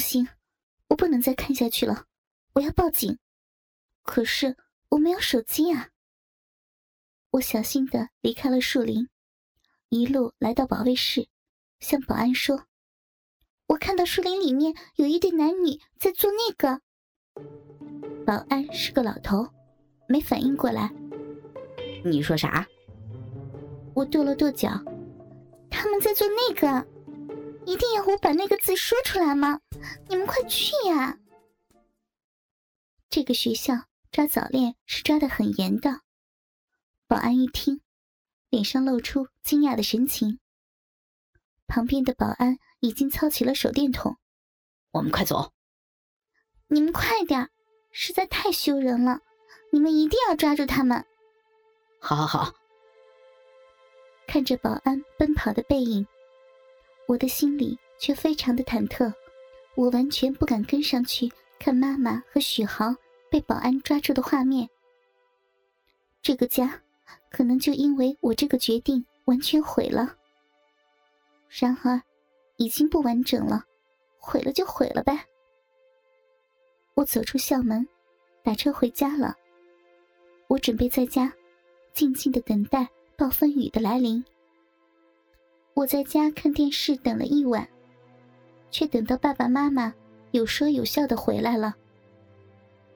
行，我不能再看下去了，我要报警。可是我没有手机啊。我小心的离开了树林，一路来到保卫室，向保安说：“我看到树林里面有一对男女在做那个。”保安是个老头，没反应过来。你说啥？我跺了跺脚，他们在做那个，一定要我把那个字说出来吗？你们快去呀！这个学校抓早恋是抓的很严的。保安一听，脸上露出惊讶的神情。旁边的保安已经操起了手电筒，我们快走！你们快点，实在太羞人了！你们一定要抓住他们！好好好。看着保安奔跑的背影，我的心里却非常的忐忑。我完全不敢跟上去看妈妈和许豪被保安抓住的画面。这个家可能就因为我这个决定完全毁了。然而，已经不完整了，毁了就毁了呗。我走出校门，打车回家了。我准备在家静静的等待。暴风雨的来临，我在家看电视等了一晚，却等到爸爸妈妈有说有笑的回来了。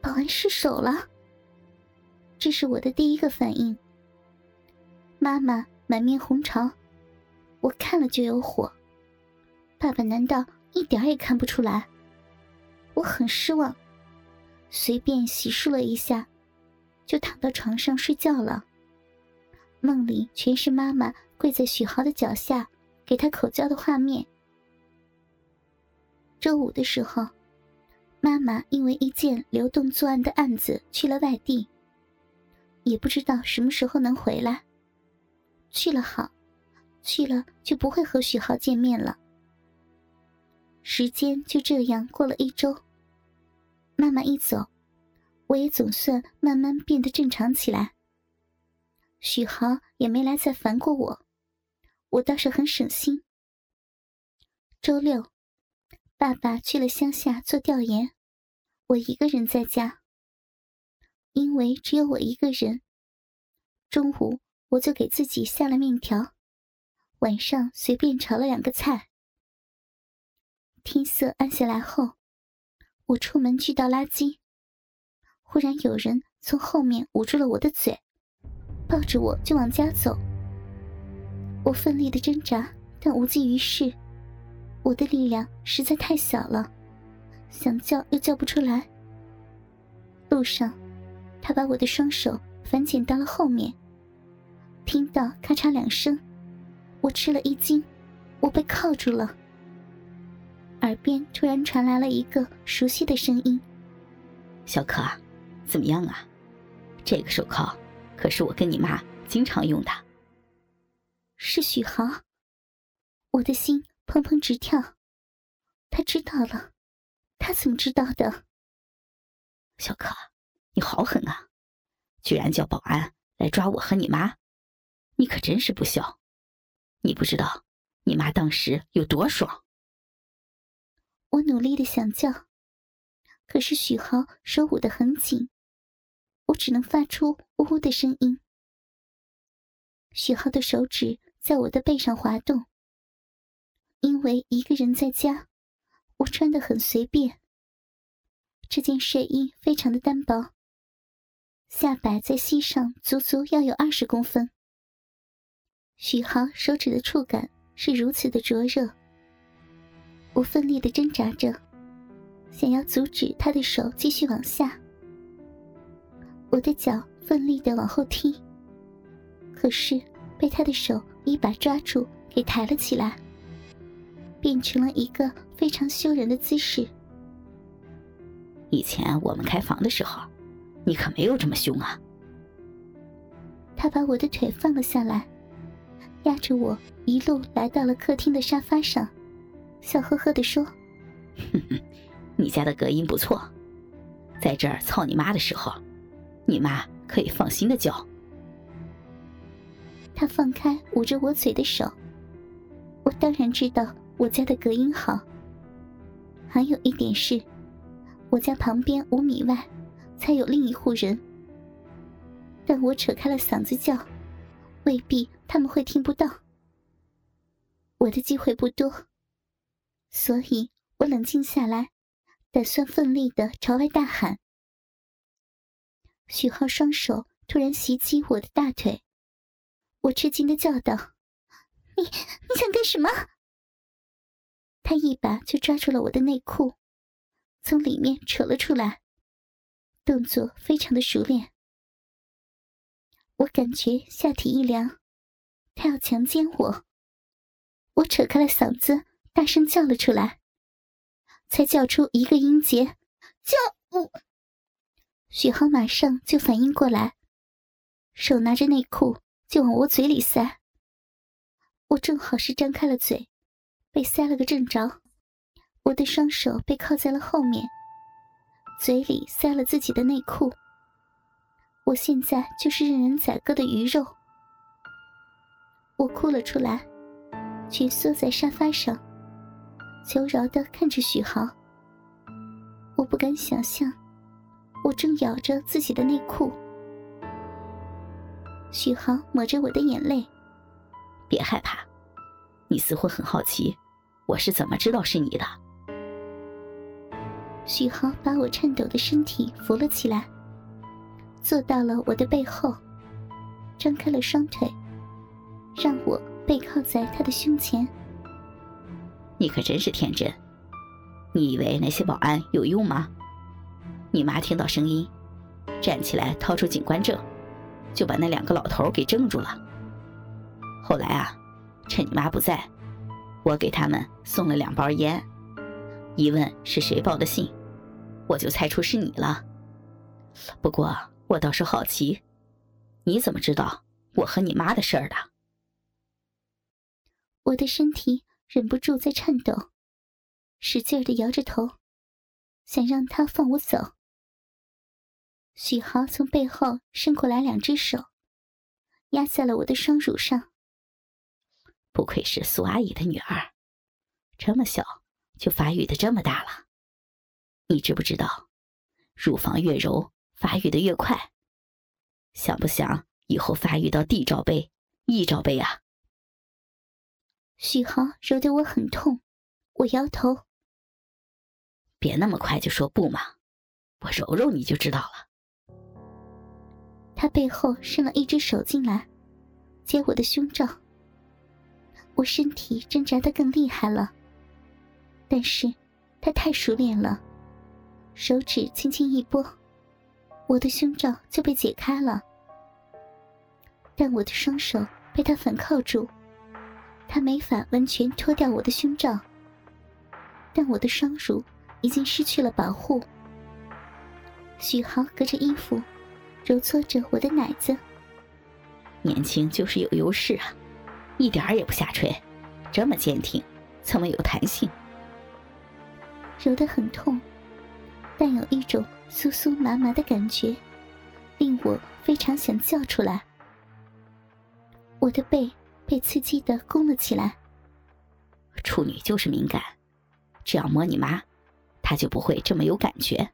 保安失手了，这是我的第一个反应。妈妈满面红潮，我看了就有火。爸爸难道一点也看不出来？我很失望，随便洗漱了一下，就躺到床上睡觉了。梦里全是妈妈跪在许豪的脚下，给他口交的画面。周五的时候，妈妈因为一件流动作案的案子去了外地，也不知道什么时候能回来。去了好，去了就不会和许豪见面了。时间就这样过了一周，妈妈一走，我也总算慢慢变得正常起来。许豪也没来再烦过我，我倒是很省心。周六，爸爸去了乡下做调研，我一个人在家。因为只有我一个人，中午我就给自己下了面条，晚上随便炒了两个菜。天色暗下来后，我出门去倒垃圾，忽然有人从后面捂住了我的嘴。抱着我就往家走，我奋力的挣扎，但无济于事。我的力量实在太小了，想叫又叫不出来。路上，他把我的双手反剪到了后面。听到咔嚓两声，我吃了一惊，我被铐住了。耳边突然传来了一个熟悉的声音：“小可，怎么样啊？这个手铐。”可是我跟你妈经常用的。是许豪，我的心砰砰直跳。他知道了，他怎么知道的？小可，你好狠啊！居然叫保安来抓我和你妈，你可真是不孝。你不知道你妈当时有多爽。我努力的想叫，可是许豪手捂得很紧。我只能发出呜呜的声音。许浩的手指在我的背上滑动。因为一个人在家，我穿得很随便。这件睡衣非常的单薄，下摆在膝上足足要有二十公分。许豪手指的触感是如此的灼热，我奋力的挣扎着，想要阻止他的手继续往下。我的脚奋力的往后踢，可是被他的手一把抓住，给抬了起来，变成了一个非常羞人的姿势。以前我们开房的时候，你可没有这么凶啊。他把我的腿放了下来，压着我一路来到了客厅的沙发上，笑呵呵的说：“哼哼，你家的隔音不错，在这儿操你妈的时候。”你妈可以放心的叫。他放开捂着我嘴的手，我当然知道我家的隔音好。还有一点是，我家旁边五米外才有另一户人，但我扯开了嗓子叫，未必他们会听不到。我的机会不多，所以我冷静下来，打算奋力的朝外大喊。许浩双手突然袭击我的大腿，我吃惊的叫道：“你你想干什么？”他一把就抓住了我的内裤，从里面扯了出来，动作非常的熟练。我感觉下体一凉，他要强奸我。我扯开了嗓子，大声叫了出来，才叫出一个音节，叫我。许浩马上就反应过来，手拿着内裤就往我嘴里塞。我正好是张开了嘴，被塞了个正着。我的双手被靠在了后面，嘴里塞了自己的内裤。我现在就是任人宰割的鱼肉。我哭了出来。蜷缩在沙发上，求饶的看着许豪。我不敢想象，我正咬着自己的内裤。许豪抹着我的眼泪，别害怕，你似乎很好奇，我是怎么知道是你的。许豪把我颤抖的身体扶了起来，坐到了我的背后，张开了双腿，让我。背靠在他的胸前，你可真是天真！你以为那些保安有用吗？你妈听到声音，站起来掏出警官证，就把那两个老头给镇住了。后来啊，趁你妈不在，我给他们送了两包烟，一问是谁报的信，我就猜出是你了。不过我倒是好奇，你怎么知道我和你妈的事儿的？我的身体忍不住在颤抖，使劲的摇着头，想让他放我走。许豪从背后伸过来两只手，压在了我的双乳上。不愧是苏阿姨的女儿，这么小就发育的这么大了。你知不知道，乳房越柔，发育的越快？想不想以后发育到 D 罩杯、E 罩杯啊？许豪揉得我很痛，我摇头。别那么快就说不嘛，我揉揉你就知道了。他背后伸了一只手进来，接我的胸罩。我身体挣扎的更厉害了，但是他太熟练了，手指轻轻一拨，我的胸罩就被解开了。但我的双手被他反铐住。他没法完全脱掉我的胸罩，但我的双乳已经失去了保护。许豪隔着衣服揉搓着我的奶子，年轻就是有优势啊，一点儿也不下垂，这么坚挺，这么有弹性。揉得很痛，但有一种酥酥麻麻的感觉，令我非常想叫出来。我的背。被刺激的弓了起来。处女就是敏感，只要摸你妈，她就不会这么有感觉。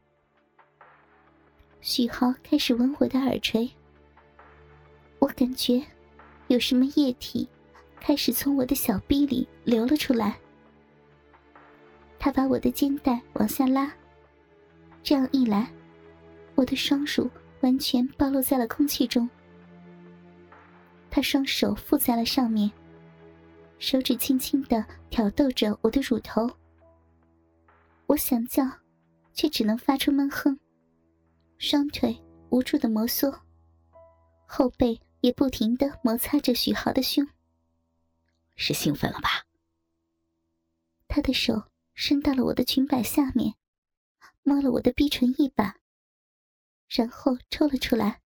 许豪开始吻我的耳垂，我感觉有什么液体开始从我的小臂里流了出来。他把我的肩带往下拉，这样一来，我的双乳完全暴露在了空气中。他双手附在了上面，手指轻轻的挑逗着我的乳头。我想叫，却只能发出闷哼。双腿无助的摩挲，后背也不停的摩擦着许豪的胸。是兴奋了吧？他的手伸到了我的裙摆下面，摸了我的逼唇一把，然后抽了出来。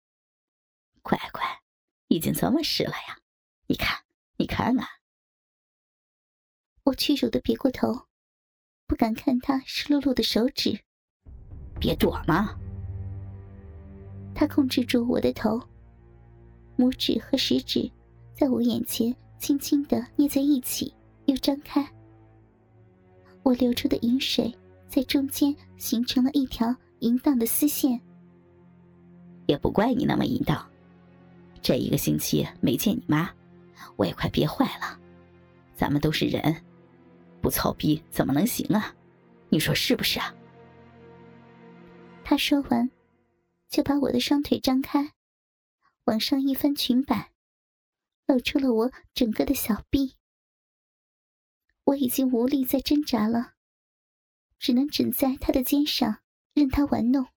乖乖。已经这么湿了呀！你看，你看啊！我屈辱的别过头，不敢看他湿漉漉的手指。别躲嘛！他控制住我的头，拇指和食指在我眼前轻轻的捏在一起，又张开。我流出的饮水在中间形成了一条淫荡的丝线。也不怪你那么淫荡，这一个星期没见你妈，我也快憋坏了。咱们都是人，不操逼怎么能行啊？你说是不是啊？他说完，就把我的双腿张开，往上一翻裙摆，露出了我整个的小臂。我已经无力再挣扎了，只能枕在他的肩上，任他玩弄。